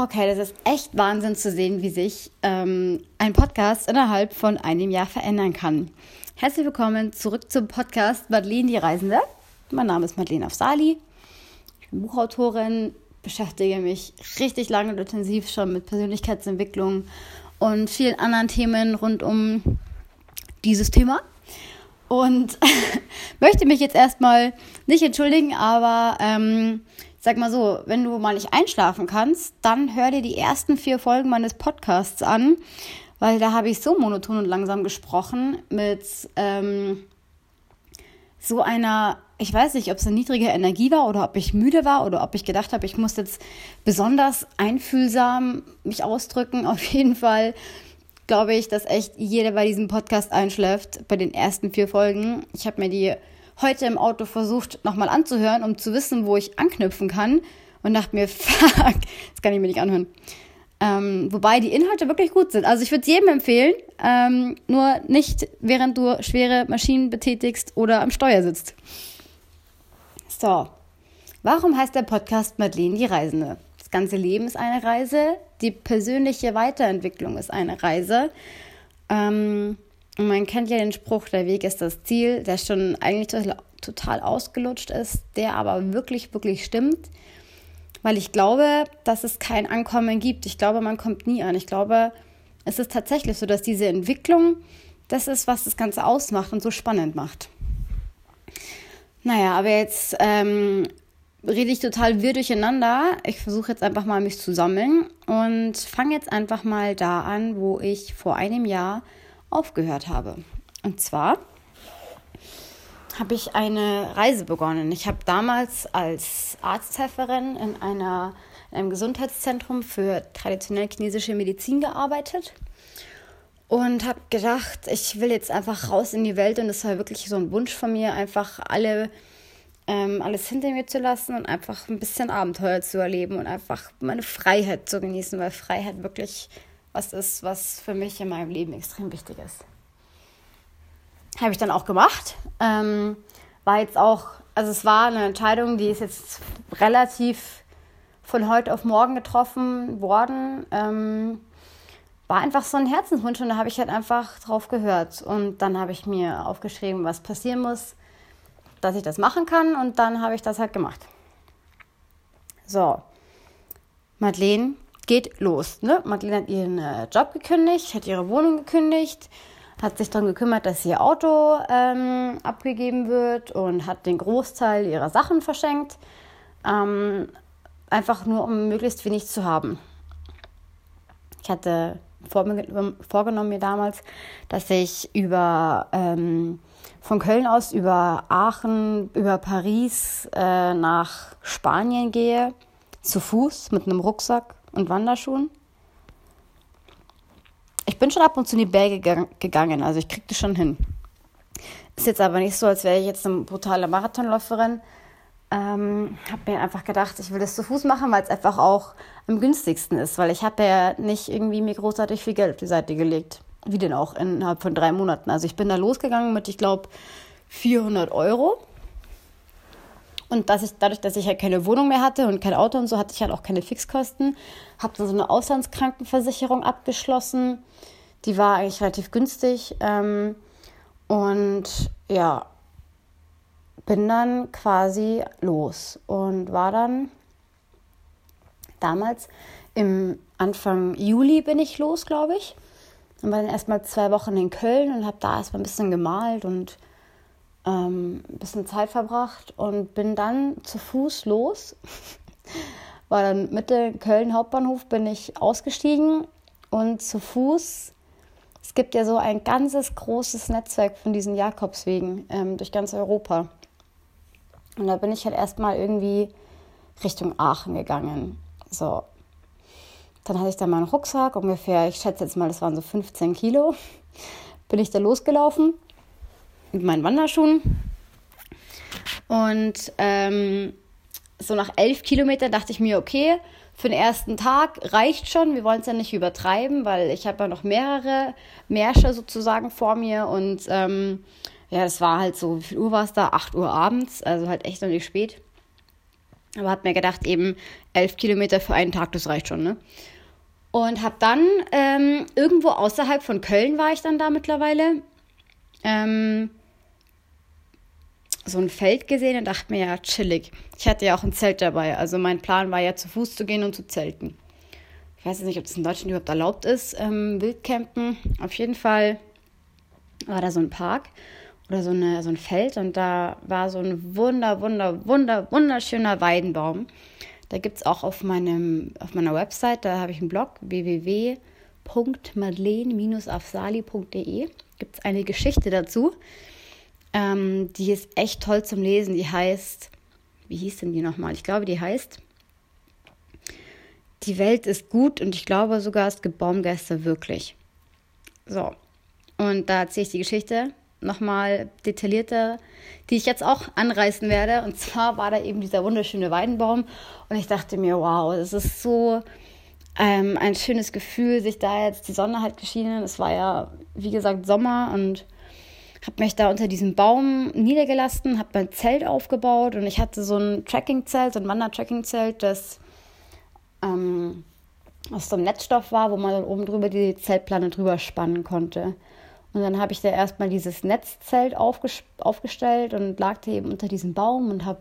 Okay, das ist echt Wahnsinn zu sehen, wie sich ähm, ein Podcast innerhalb von einem Jahr verändern kann. Herzlich willkommen zurück zum Podcast Madeleine die Reisende. Mein Name ist Madeleine Afsali. Ich bin Buchautorin, beschäftige mich richtig lange und intensiv schon mit Persönlichkeitsentwicklung und vielen anderen Themen rund um dieses Thema. Und möchte mich jetzt erstmal nicht entschuldigen, aber ähm, sag mal so, wenn du mal nicht einschlafen kannst, dann hör dir die ersten vier Folgen meines Podcasts an, weil da habe ich so monoton und langsam gesprochen mit ähm, so einer, ich weiß nicht, ob es eine niedrige Energie war oder ob ich müde war oder ob ich gedacht habe, ich muss jetzt besonders einfühlsam mich ausdrücken. Auf jeden Fall glaube ich, dass echt jeder bei diesem Podcast einschläft, bei den ersten vier Folgen. Ich habe mir die heute im Auto versucht, nochmal anzuhören, um zu wissen, wo ich anknüpfen kann. Und dachte mir, fuck, das kann ich mir nicht anhören. Ähm, wobei die Inhalte wirklich gut sind. Also ich würde es jedem empfehlen, ähm, nur nicht während du schwere Maschinen betätigst oder am Steuer sitzt. So, warum heißt der Podcast Madeleine die Reisende? Das ganze Leben ist eine Reise, die persönliche Weiterentwicklung ist eine Reise. Ähm, und man kennt ja den Spruch, der Weg ist das Ziel, der schon eigentlich total ausgelutscht ist, der aber wirklich, wirklich stimmt. Weil ich glaube, dass es kein Ankommen gibt. Ich glaube, man kommt nie an. Ich glaube, es ist tatsächlich so, dass diese Entwicklung das ist, was das Ganze ausmacht und so spannend macht. Naja, aber jetzt ähm, rede ich total wirr durcheinander. Ich versuche jetzt einfach mal mich zu sammeln und fange jetzt einfach mal da an, wo ich vor einem Jahr aufgehört habe. Und zwar habe ich eine Reise begonnen. Ich habe damals als Arzthelferin in, einer, in einem Gesundheitszentrum für traditionell chinesische Medizin gearbeitet und habe gedacht, ich will jetzt einfach raus in die Welt und es war wirklich so ein Wunsch von mir, einfach alle ähm, alles hinter mir zu lassen und einfach ein bisschen Abenteuer zu erleben und einfach meine Freiheit zu genießen, weil Freiheit wirklich was ist, was für mich in meinem Leben extrem wichtig ist. Habe ich dann auch gemacht. Ähm, war jetzt auch, also es war eine Entscheidung, die ist jetzt relativ von heute auf morgen getroffen worden. Ähm, war einfach so ein Herzenswunsch und da habe ich halt einfach drauf gehört. Und dann habe ich mir aufgeschrieben, was passieren muss, dass ich das machen kann. Und dann habe ich das halt gemacht. So, Madeleine geht los. Ne? Madeleine hat ihren äh, Job gekündigt, hat ihre Wohnung gekündigt, hat sich darum gekümmert, dass ihr Auto ähm, abgegeben wird und hat den Großteil ihrer Sachen verschenkt. Ähm, einfach nur, um möglichst wenig zu haben. Ich hatte vorgenommen mir damals, dass ich über ähm, von Köln aus über Aachen, über Paris äh, nach Spanien gehe, zu Fuß mit einem Rucksack und Wanderschuhen. Ich bin schon ab und zu in die Berge gegangen, also ich krieg das schon hin. Ist jetzt aber nicht so, als wäre ich jetzt eine brutale Marathonläuferin. Ähm, habe mir einfach gedacht, ich will das zu Fuß machen, weil es einfach auch am günstigsten ist, weil ich habe ja nicht irgendwie mir großartig viel Geld auf die Seite gelegt. Wie denn auch innerhalb von drei Monaten. Also ich bin da losgegangen mit, ich glaube, 400 Euro und dass ich, dadurch, dass ich halt keine Wohnung mehr hatte und kein Auto und so, hatte ich halt auch keine Fixkosten. Habe dann so eine Auslandskrankenversicherung abgeschlossen. Die war eigentlich relativ günstig. Ähm, und ja, bin dann quasi los und war dann damals im Anfang Juli bin ich los, glaube ich. Und war dann erstmal zwei Wochen in Köln und habe da erstmal ein bisschen gemalt und ähm, ein bisschen Zeit verbracht und bin dann zu Fuß los. War dann Mitte Köln Hauptbahnhof, bin ich ausgestiegen und zu Fuß. Es gibt ja so ein ganzes großes Netzwerk von diesen Jakobswegen ähm, durch ganz Europa. Und da bin ich halt erstmal irgendwie Richtung Aachen gegangen. So. Dann hatte ich da meinen Rucksack, ungefähr, ich schätze jetzt mal, das waren so 15 Kilo. Bin ich da losgelaufen mit meinen Wanderschuhen. Und ähm, so nach elf Kilometern dachte ich mir, okay, für den ersten Tag reicht schon. Wir wollen es ja nicht übertreiben, weil ich habe ja noch mehrere Märsche sozusagen vor mir. Und ähm, ja, es war halt so, wie viel Uhr war es da? 8 Uhr abends, also halt echt noch nicht spät. Aber hat mir gedacht, eben elf Kilometer für einen Tag, das reicht schon, ne? Und habe dann ähm, irgendwo außerhalb von Köln war ich dann da mittlerweile. Ähm, so ein Feld gesehen und dachte mir, ja, chillig. Ich hatte ja auch ein Zelt dabei. Also mein Plan war ja, zu Fuß zu gehen und zu zelten. Ich weiß nicht, ob das in Deutschland überhaupt erlaubt ist, ähm, Wildcampen. Auf jeden Fall war da so ein Park oder so, eine, so ein Feld und da war so ein wunder, wunder, wunder, wunderschöner Weidenbaum. Da gibt es auch auf, meinem, auf meiner Website, da habe ich einen Blog www.madeleine-afsali.de. Gibt es eine Geschichte dazu. Ähm, die ist echt toll zum Lesen. Die heißt, wie hieß denn die nochmal? Ich glaube, die heißt Die Welt ist gut und ich glaube sogar, es gibt Baumgeister wirklich. So, und da erzähle ich die Geschichte nochmal detaillierter, die ich jetzt auch anreißen werde. Und zwar war da eben dieser wunderschöne Weidenbaum. Und ich dachte mir, wow, das ist so ähm, ein schönes Gefühl, sich da jetzt die Sonne hat geschienen. Es war ja, wie gesagt, Sommer und habe mich da unter diesem Baum niedergelassen, habe mein Zelt aufgebaut und ich hatte so ein Trekkingzelt, so ein Wander-Trekkingzelt, das ähm, aus so einem Netzstoff war, wo man dann oben drüber die Zeltplane drüber spannen konnte. Und dann habe ich da erstmal dieses Netzzelt aufgestellt und lag da eben unter diesem Baum und habe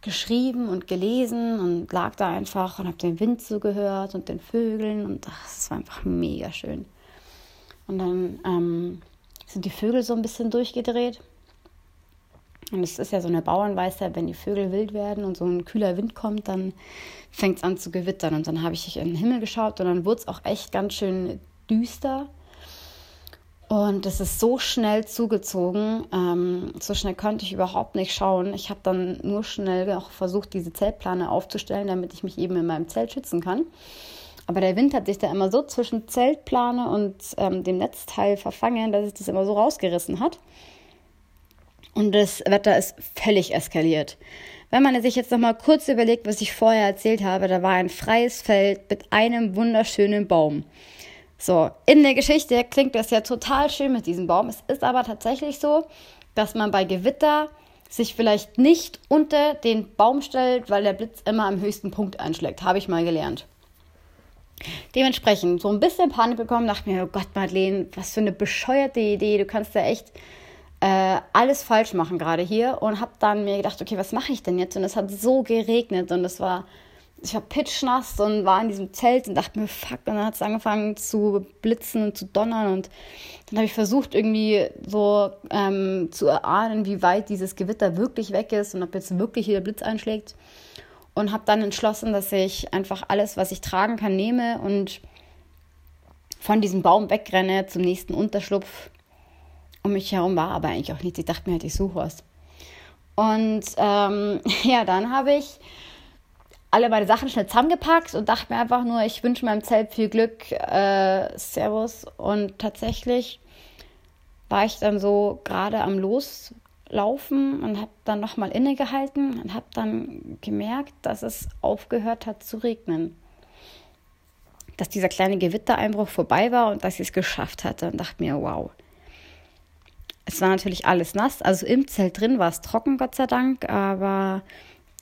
geschrieben und gelesen und lag da einfach und habe den Wind zugehört und den Vögeln und das war einfach mega schön. Und dann ähm, sind die Vögel so ein bisschen durchgedreht. Und es ist ja so eine Bauernweisheit, wenn die Vögel wild werden und so ein kühler Wind kommt, dann fängt es an zu gewittern. Und dann habe ich in den Himmel geschaut und dann wurde es auch echt ganz schön düster. Und es ist so schnell zugezogen. Ähm, so schnell konnte ich überhaupt nicht schauen. Ich habe dann nur schnell auch versucht, diese Zeltplane aufzustellen, damit ich mich eben in meinem Zelt schützen kann. Aber der Wind hat sich da immer so zwischen Zeltplane und ähm, dem Netzteil verfangen, dass es das immer so rausgerissen hat. Und das Wetter ist völlig eskaliert. Wenn man sich jetzt noch mal kurz überlegt, was ich vorher erzählt habe, da war ein freies Feld mit einem wunderschönen Baum. So, in der Geschichte klingt das ja total schön mit diesem Baum. Es ist aber tatsächlich so, dass man bei Gewitter sich vielleicht nicht unter den Baum stellt, weil der Blitz immer am höchsten Punkt einschlägt. Habe ich mal gelernt. Dementsprechend so ein bisschen Panik bekommen, dachte mir, oh Gott, Madeleine, was für eine bescheuerte Idee. Du kannst ja echt äh, alles falsch machen gerade hier. Und habe dann mir gedacht, okay, was mache ich denn jetzt? Und es hat so geregnet und es war ich war pitschnass und war in diesem Zelt und dachte mir, fuck, und dann hat es angefangen zu blitzen und zu donnern und dann habe ich versucht, irgendwie so ähm, zu erahnen, wie weit dieses Gewitter wirklich weg ist und ob jetzt wirklich hier der Blitz einschlägt und habe dann entschlossen, dass ich einfach alles, was ich tragen kann, nehme und von diesem Baum wegrenne zum nächsten Unterschlupf. Um mich herum war aber eigentlich auch nichts. Ich dachte mir halt, ich suche was. Und ähm, ja, dann habe ich alle meine Sachen schnell zusammengepackt und dachte mir einfach nur, ich wünsche meinem Zelt viel Glück, äh, Servus. Und tatsächlich war ich dann so gerade am Loslaufen und habe dann nochmal innegehalten und habe dann gemerkt, dass es aufgehört hat zu regnen. Dass dieser kleine Gewittereinbruch vorbei war und dass ich es geschafft hatte und dachte mir, wow. Es war natürlich alles nass, also im Zelt drin war es trocken, Gott sei Dank, aber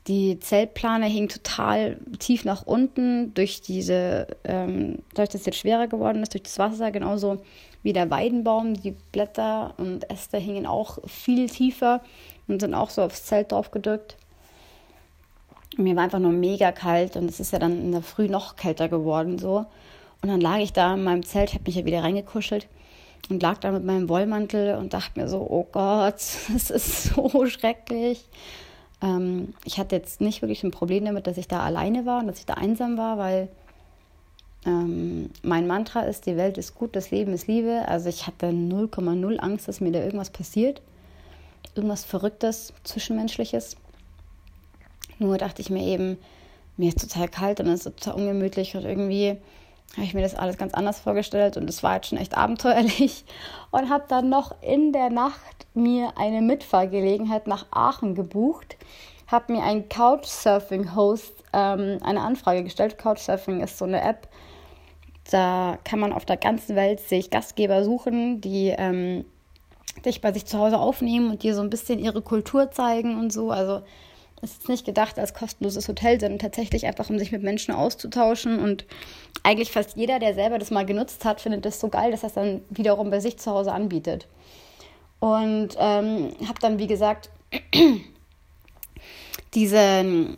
die Zeltplane hing total tief nach unten durch diese, ähm, dadurch, dass es jetzt schwerer geworden ist, durch das Wasser, genauso wie der Weidenbaum. Die Blätter und Äste hingen auch viel tiefer und sind auch so aufs Zelt drauf gedrückt. Mir war einfach nur mega kalt und es ist ja dann in der Früh noch kälter geworden so. Und dann lag ich da in meinem Zelt, habe mich ja wieder reingekuschelt und lag da mit meinem Wollmantel und dachte mir so, oh Gott, es ist so schrecklich. Ähm, ich hatte jetzt nicht wirklich ein Problem damit, dass ich da alleine war und dass ich da einsam war, weil ähm, mein Mantra ist, die Welt ist gut, das Leben ist Liebe. Also ich hatte 0,0 Angst, dass mir da irgendwas passiert. Irgendwas Verrücktes, Zwischenmenschliches. Nur dachte ich mir eben, mir ist total kalt und es ist total ungemütlich und irgendwie habe ich mir das alles ganz anders vorgestellt und es war jetzt schon echt abenteuerlich und habe dann noch in der Nacht mir eine Mitfahrgelegenheit nach Aachen gebucht, habe mir einen Couchsurfing-Host ähm, eine Anfrage gestellt. Couchsurfing ist so eine App, da kann man auf der ganzen Welt sich Gastgeber suchen, die ähm, dich bei sich zu Hause aufnehmen und dir so ein bisschen ihre Kultur zeigen und so. Also Es ist nicht gedacht als kostenloses Hotel, sondern tatsächlich einfach, um sich mit Menschen auszutauschen. Und eigentlich fast jeder, der selber das mal genutzt hat, findet das so geil, dass er es dann wiederum bei sich zu Hause anbietet. Und ähm, habe dann, wie gesagt, diesen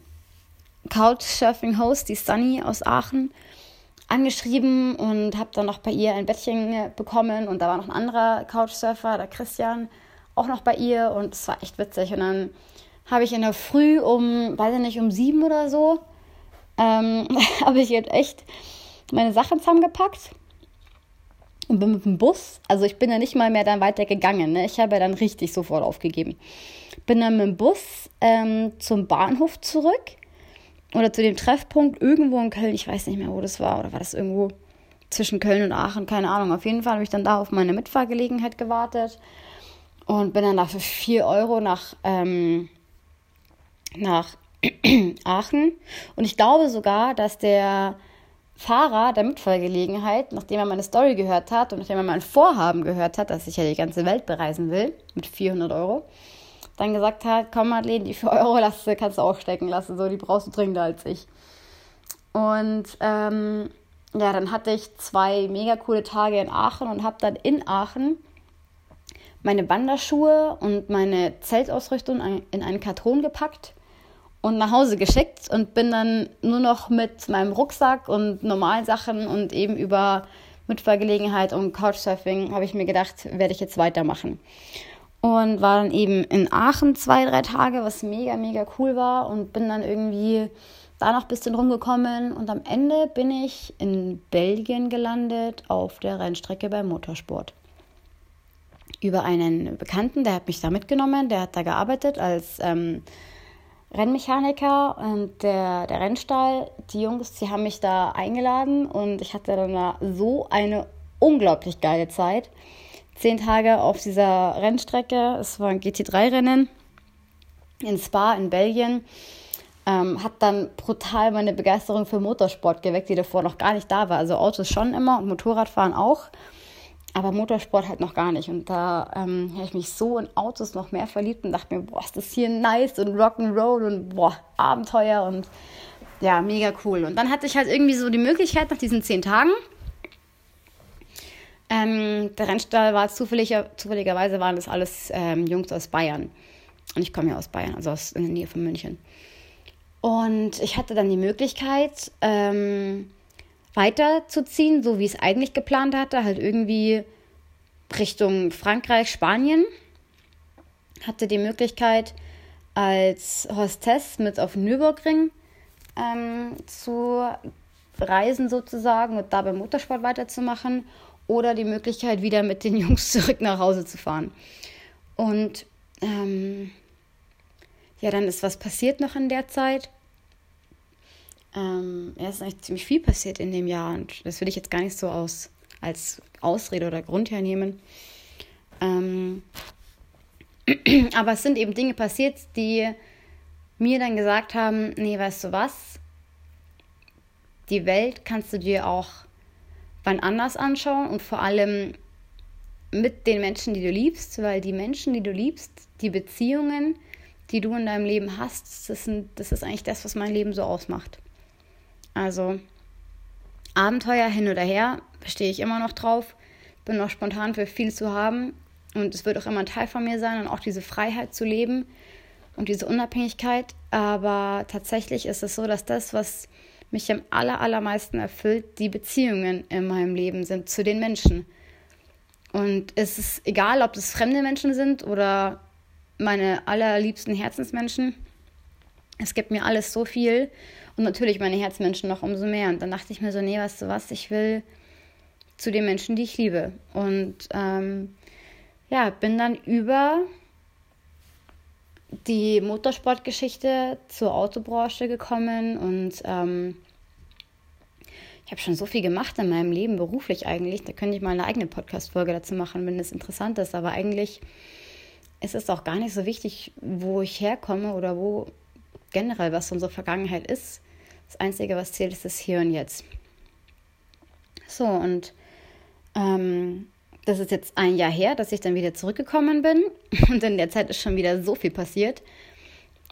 Couchsurfing-Host, die Sunny aus Aachen, angeschrieben und habe dann noch bei ihr ein Bettchen bekommen und da war noch ein anderer Couchsurfer, der Christian, auch noch bei ihr und es war echt witzig. Und dann habe ich in der Früh um, weiß ich nicht, um sieben oder so, ähm, habe ich jetzt echt meine Sachen zusammengepackt und bin mit dem Bus, also ich bin ja nicht mal mehr dann weiter gegangen, ne? ich habe ja dann richtig sofort aufgegeben. Bin dann mit dem Bus ähm, zum Bahnhof zurück oder zu dem Treffpunkt irgendwo in Köln, ich weiß nicht mehr, wo das war, oder war das irgendwo zwischen Köln und Aachen, keine Ahnung. Auf jeden Fall habe ich dann da auf meine Mitfahrgelegenheit gewartet und bin dann da für 4 Euro nach, ähm, nach Aachen. Und ich glaube sogar, dass der Fahrer der Mitfahrgelegenheit, nachdem er meine Story gehört hat und nachdem er mein Vorhaben gehört hat, dass ich ja die ganze Welt bereisen will, mit 400 Euro, dann gesagt hat, komm Madeleine, die 4 Euro lass, kannst du auch stecken lassen, so, die brauchst du dringender als ich. Und ähm, ja, dann hatte ich zwei mega coole Tage in Aachen und habe dann in Aachen meine Wanderschuhe und meine Zeltausrüstung in einen Karton gepackt und nach Hause geschickt und bin dann nur noch mit meinem Rucksack und normalen Sachen und eben über Mitfahrgelegenheit und Couchsurfing habe ich mir gedacht, werde ich jetzt weitermachen und war dann eben in Aachen zwei, drei Tage, was mega, mega cool war und bin dann irgendwie da noch ein bisschen rumgekommen und am Ende bin ich in Belgien gelandet auf der Rennstrecke beim Motorsport. Über einen Bekannten, der hat mich da mitgenommen, der hat da gearbeitet als ähm, Rennmechaniker und der, der Rennstall, die Jungs, die haben mich da eingeladen und ich hatte dann da so eine unglaublich geile Zeit zehn Tage auf dieser Rennstrecke. Es war ein GT3-Rennen in Spa in Belgien. Ähm, hat dann brutal meine Begeisterung für Motorsport geweckt, die davor noch gar nicht da war. Also Autos schon immer und Motorradfahren auch, aber Motorsport halt noch gar nicht. Und da ähm, habe ich mich so in Autos noch mehr verliebt und dachte mir, boah, ist das hier nice und Rock'n'Roll und boah, Abenteuer und ja, mega cool. Und dann hatte ich halt irgendwie so die Möglichkeit nach diesen zehn Tagen, ähm, der Rennstall war zufällig, zufälligerweise waren das alles ähm, Jungs aus Bayern. Und ich komme ja aus Bayern, also aus in der Nähe von München. Und ich hatte dann die Möglichkeit, ähm, weiterzuziehen, so wie ich es eigentlich geplant hatte, halt irgendwie Richtung Frankreich, Spanien. Hatte die Möglichkeit, als Hostess mit auf Nürburgring ähm, zu reisen sozusagen und da beim Motorsport weiterzumachen oder die Möglichkeit, wieder mit den Jungs zurück nach Hause zu fahren. Und ähm, ja, dann ist was passiert noch in der Zeit. Ähm, ja, es ist eigentlich ziemlich viel passiert in dem Jahr und das will ich jetzt gar nicht so aus, als Ausrede oder Grund hernehmen. Ähm, aber es sind eben Dinge passiert, die mir dann gesagt haben, nee, weißt du was, die Welt kannst du dir auch wann anders anschauen und vor allem mit den Menschen, die du liebst, weil die Menschen, die du liebst, die Beziehungen, die du in deinem Leben hast, das, sind, das ist eigentlich das, was mein Leben so ausmacht. Also Abenteuer hin oder her, stehe ich immer noch drauf, bin noch spontan für viel zu haben und es wird auch immer ein Teil von mir sein und auch diese Freiheit zu leben und diese Unabhängigkeit. Aber tatsächlich ist es so, dass das, was mich am aller, allermeisten erfüllt, die Beziehungen in meinem Leben sind zu den Menschen. Und es ist egal, ob das fremde Menschen sind oder meine allerliebsten Herzensmenschen. Es gibt mir alles so viel und natürlich meine Herzmenschen noch umso mehr. Und dann dachte ich mir so, nee, weißt du was, ich will zu den Menschen, die ich liebe. Und ähm, ja, bin dann über die Motorsportgeschichte zur Autobranche gekommen und ähm, ich habe schon so viel gemacht in meinem Leben, beruflich eigentlich. Da könnte ich mal eine eigene Podcast-Folge dazu machen, wenn das interessant ist. Aber eigentlich ist es auch gar nicht so wichtig, wo ich herkomme oder wo generell was unsere Vergangenheit ist. Das Einzige, was zählt, ist das Hier und Jetzt. So, und ähm, das ist jetzt ein Jahr her, dass ich dann wieder zurückgekommen bin. Und in der Zeit ist schon wieder so viel passiert.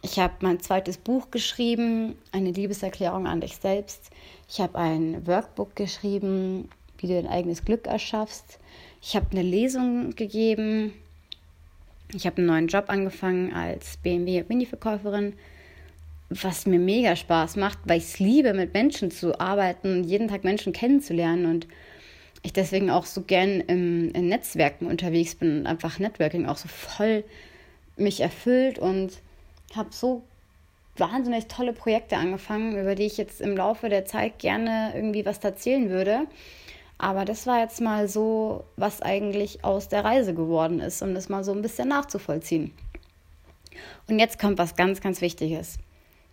ich habe mein zweites Buch geschrieben, eine Liebeserklärung an dich selbst. Ich habe ein Workbook geschrieben, wie du dein eigenes Glück erschaffst. Ich habe eine Lesung gegeben. Ich habe einen neuen Job angefangen als BMW Mini-Verkäuferin, was mir mega Spaß macht, weil ich es liebe, mit Menschen zu arbeiten jeden Tag Menschen kennenzulernen und ich deswegen auch so gern im, in Netzwerken unterwegs bin und einfach Networking auch so voll mich erfüllt und habe so wahnsinnig tolle Projekte angefangen, über die ich jetzt im Laufe der Zeit gerne irgendwie was erzählen würde. Aber das war jetzt mal so, was eigentlich aus der Reise geworden ist, um das mal so ein bisschen nachzuvollziehen. Und jetzt kommt was ganz, ganz Wichtiges.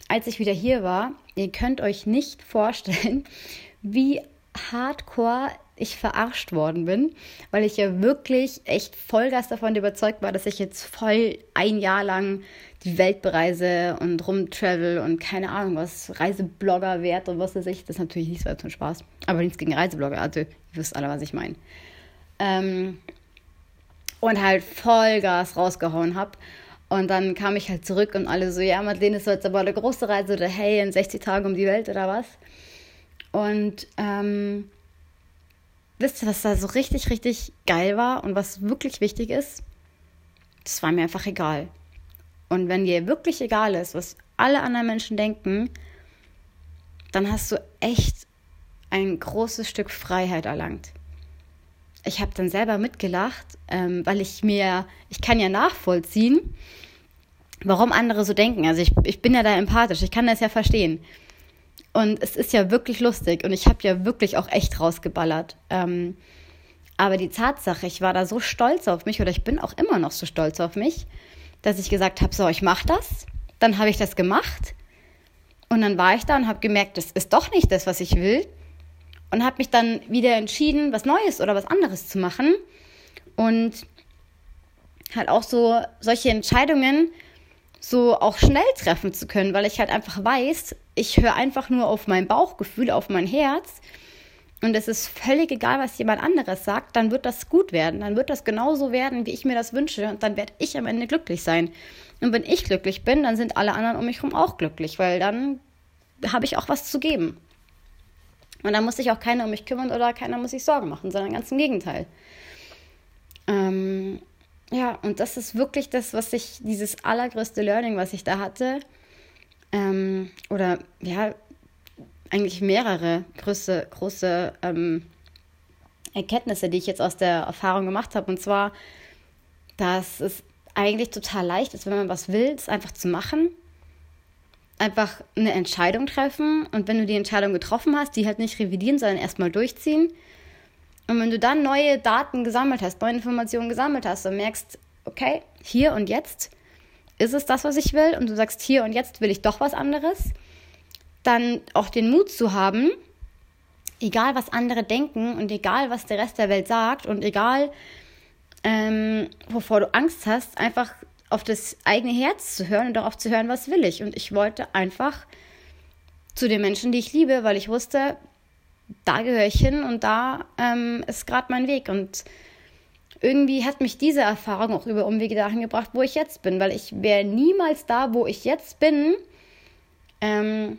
Als ich wieder hier war, ihr könnt euch nicht vorstellen, wie hardcore ich verarscht worden bin, weil ich ja wirklich echt Vollgas davon überzeugt war, dass ich jetzt voll ein Jahr lang die Welt bereise und rumtravel und keine Ahnung was, Reiseblogger wert und was weiß ich. Das ist natürlich nicht so zum Spaß. Aber nichts gegen Reiseblogger, also ihr wisst alle, was ich meine. Ähm, und halt Vollgas rausgehauen habe. Und dann kam ich halt zurück und alle so, ja, Madeleine, ist jetzt aber eine große Reise oder hey, in 60 Tagen um die Welt oder was. Und ähm, wisst ihr, was da so richtig, richtig geil war und was wirklich wichtig ist? Das war mir einfach egal. Und wenn dir wirklich egal ist, was alle anderen Menschen denken, dann hast du echt ein großes Stück Freiheit erlangt. Ich habe dann selber mitgelacht, ähm, weil ich mir, ich kann ja nachvollziehen, warum andere so denken. Also ich, ich bin ja da empathisch, ich kann das ja verstehen. Und es ist ja wirklich lustig und ich habe ja wirklich auch echt rausgeballert. Ähm, aber die Tatsache, ich war da so stolz auf mich oder ich bin auch immer noch so stolz auf mich, dass ich gesagt habe, so, ich mache das. Dann habe ich das gemacht und dann war ich da und habe gemerkt, das ist doch nicht das, was ich will. Und habe mich dann wieder entschieden, was Neues oder was anderes zu machen. Und halt auch so solche Entscheidungen so auch schnell treffen zu können, weil ich halt einfach weiß, ich höre einfach nur auf mein Bauchgefühl, auf mein Herz. Und es ist völlig egal, was jemand anderes sagt, dann wird das gut werden. Dann wird das genauso werden, wie ich mir das wünsche. Und dann werde ich am Ende glücklich sein. Und wenn ich glücklich bin, dann sind alle anderen um mich herum auch glücklich, weil dann habe ich auch was zu geben. Und dann muss sich auch keiner um mich kümmern oder keiner muss sich Sorgen machen, sondern ganz im Gegenteil. Ähm, ja, und das ist wirklich das, was ich, dieses allergrößte Learning, was ich da hatte, ähm, oder ja, eigentlich mehrere große, große ähm, Erkenntnisse, die ich jetzt aus der Erfahrung gemacht habe. Und zwar, dass es eigentlich total leicht ist, wenn man was will, es einfach zu machen. Einfach eine Entscheidung treffen und wenn du die Entscheidung getroffen hast, die halt nicht revidieren, sondern erstmal durchziehen. Und wenn du dann neue Daten gesammelt hast, neue Informationen gesammelt hast und merkst, okay, hier und jetzt ist es das, was ich will, und du sagst, hier und jetzt will ich doch was anderes, dann auch den Mut zu haben, egal was andere denken und egal was der Rest der Welt sagt und egal ähm, wovor du Angst hast, einfach auf das eigene Herz zu hören und darauf zu hören, was will ich. Und ich wollte einfach zu den Menschen, die ich liebe, weil ich wusste, da gehöre ich hin und da ähm, ist gerade mein Weg. Und irgendwie hat mich diese Erfahrung auch über Umwege dahin gebracht, wo ich jetzt bin, weil ich wäre niemals da, wo ich jetzt bin, ähm,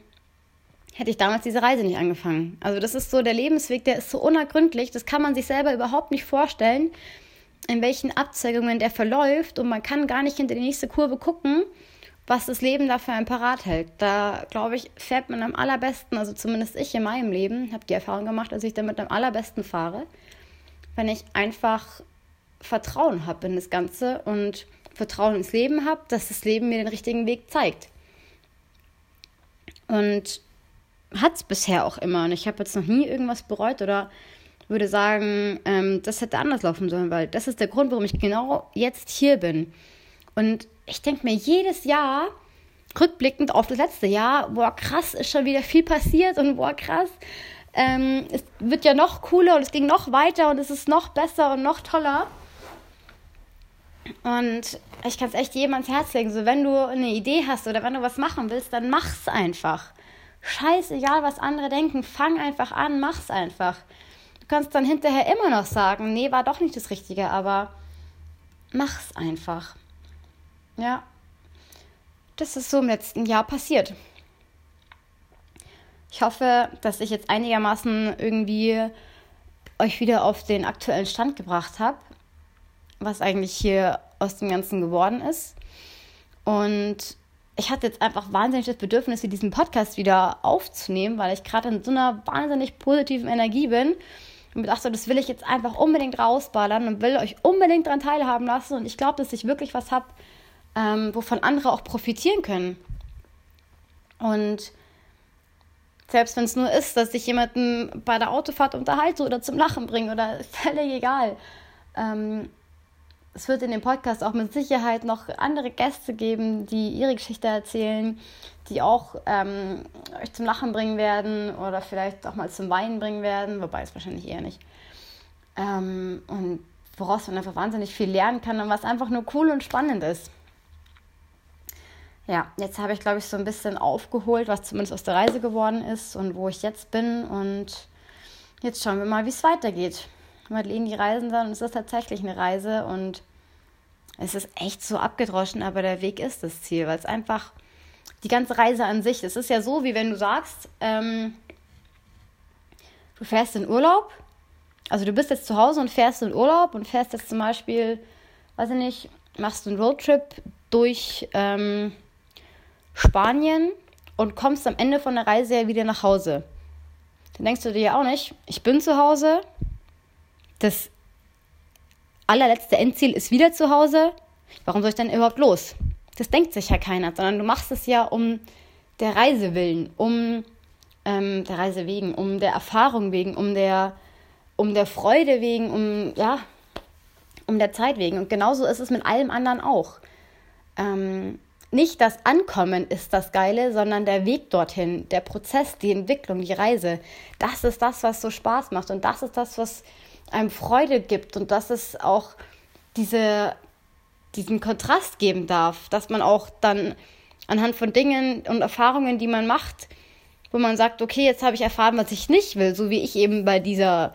hätte ich damals diese Reise nicht angefangen. Also das ist so der Lebensweg, der ist so unergründlich, das kann man sich selber überhaupt nicht vorstellen, in welchen Abzweigungen der verläuft und man kann gar nicht hinter die nächste Kurve gucken, was das Leben da für ein Parat hält. Da, glaube ich, fährt man am allerbesten, also zumindest ich in meinem Leben, habe die Erfahrung gemacht, dass ich damit am allerbesten fahre, wenn ich einfach Vertrauen habe in das Ganze und Vertrauen ins Leben habe, dass das Leben mir den richtigen Weg zeigt. Und hat es bisher auch immer. Und ich habe jetzt noch nie irgendwas bereut oder würde sagen, ähm, das hätte anders laufen sollen, weil das ist der Grund, warum ich genau jetzt hier bin. Und ich denke mir jedes Jahr, rückblickend auf das letzte Jahr, boah, krass, ist schon wieder viel passiert und boah, krass, ähm, es wird ja noch cooler und es ging noch weiter und es ist noch besser und noch toller. Und ich kann es echt jedem ans Herz legen, so wenn du eine Idee hast oder wenn du was machen willst, dann mach's einfach scheißegal, was andere denken, fang einfach an, mach's einfach. Du kannst dann hinterher immer noch sagen, nee, war doch nicht das Richtige, aber mach's einfach. Ja. das ist so im letzten Jahr passiert. Ich hoffe, dass ich jetzt einigermaßen irgendwie euch wieder auf den aktuellen Stand gebracht habe, was eigentlich hier aus dem Ganzen geworden ist. Und ich hatte jetzt einfach wahnsinnig das Bedürfnis, diesen Podcast wieder aufzunehmen, weil ich gerade in so einer wahnsinnig positiven Energie bin und mir dachte, das will ich jetzt einfach unbedingt rausballern und will euch unbedingt daran teilhaben lassen. Und ich glaube, dass ich wirklich was habe, ähm, wovon andere auch profitieren können. Und selbst wenn es nur ist, dass ich jemanden bei der Autofahrt unterhalte oder zum Lachen bringe oder völlig egal. Ähm, es wird in dem Podcast auch mit Sicherheit noch andere Gäste geben, die ihre Geschichte erzählen, die auch ähm, euch zum Lachen bringen werden oder vielleicht auch mal zum Weinen bringen werden, wobei es wahrscheinlich eher nicht. Ähm, und woraus man einfach wahnsinnig viel lernen kann und was einfach nur cool und spannend ist. Ja, jetzt habe ich, glaube ich, so ein bisschen aufgeholt, was zumindest aus der Reise geworden ist und wo ich jetzt bin. Und jetzt schauen wir mal, wie es weitergeht. Madeleine die Reisende und es ist tatsächlich eine Reise und es ist echt so abgedroschen, aber der Weg ist das Ziel, weil es einfach die ganze Reise an sich, es ist ja so, wie wenn du sagst, ähm, du fährst in Urlaub, also du bist jetzt zu Hause und fährst in Urlaub und fährst jetzt zum Beispiel, weiß ich nicht, machst einen Roadtrip durch ähm, Spanien und kommst am Ende von der Reise ja wieder nach Hause. Dann denkst du dir ja auch nicht, ich bin zu Hause, das allerletzte Endziel ist wieder zu Hause. Warum soll ich denn überhaupt los? Das denkt sich ja keiner, sondern du machst es ja um der Reise willen, um ähm, der Reise wegen, um der Erfahrung wegen, um der, um der Freude wegen, um, ja, um der Zeit wegen. Und genauso ist es mit allem anderen auch. Ähm, nicht das Ankommen ist das Geile, sondern der Weg dorthin, der Prozess, die Entwicklung, die Reise. Das ist das, was so Spaß macht und das ist das, was einem Freude gibt und dass es auch diese, diesen Kontrast geben darf, dass man auch dann anhand von Dingen und Erfahrungen, die man macht, wo man sagt, okay, jetzt habe ich erfahren, was ich nicht will, so wie ich eben bei dieser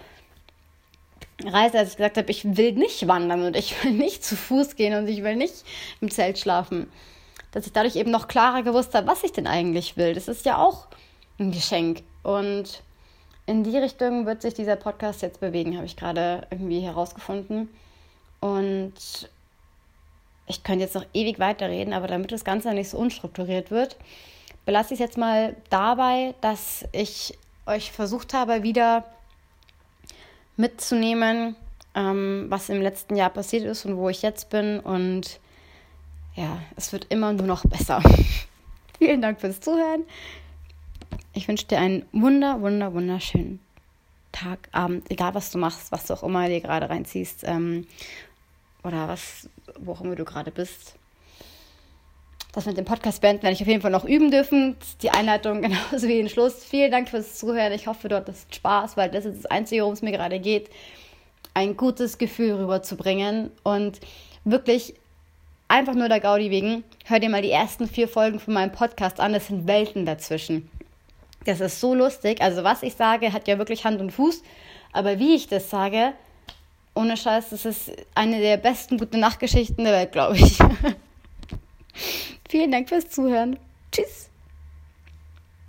Reise, als ich gesagt habe, ich will nicht wandern und ich will nicht zu Fuß gehen und ich will nicht im Zelt schlafen, dass ich dadurch eben noch klarer gewusst habe, was ich denn eigentlich will. Das ist ja auch ein Geschenk und in die Richtung wird sich dieser Podcast jetzt bewegen, habe ich gerade irgendwie herausgefunden. Und ich könnte jetzt noch ewig weiterreden, aber damit das Ganze nicht so unstrukturiert wird, belasse ich es jetzt mal dabei, dass ich euch versucht habe, wieder mitzunehmen, ähm, was im letzten Jahr passiert ist und wo ich jetzt bin. Und ja, es wird immer nur noch besser. Vielen Dank fürs Zuhören. Ich wünsche dir einen wunder, wunder, wunderschönen Tag, Abend, egal was du machst, was du auch immer dir gerade reinziehst ähm, oder was, wo auch immer du gerade bist. Das mit dem Podcast beenden werde ich auf jeden Fall noch üben dürfen. Die Einleitung genauso wie den Schluss. Vielen Dank fürs Zuhören. Ich hoffe, du hattest Spaß, weil das ist das Einzige, worum es mir gerade geht, ein gutes Gefühl rüberzubringen und wirklich einfach nur der Gaudi wegen. Hör dir mal die ersten vier Folgen von meinem Podcast an. Es sind Welten dazwischen. Das ist so lustig. Also was ich sage, hat ja wirklich Hand und Fuß. Aber wie ich das sage, ohne Scheiß, das ist eine der besten gute Nachtgeschichten der Welt, glaube ich. Vielen Dank fürs Zuhören. Tschüss.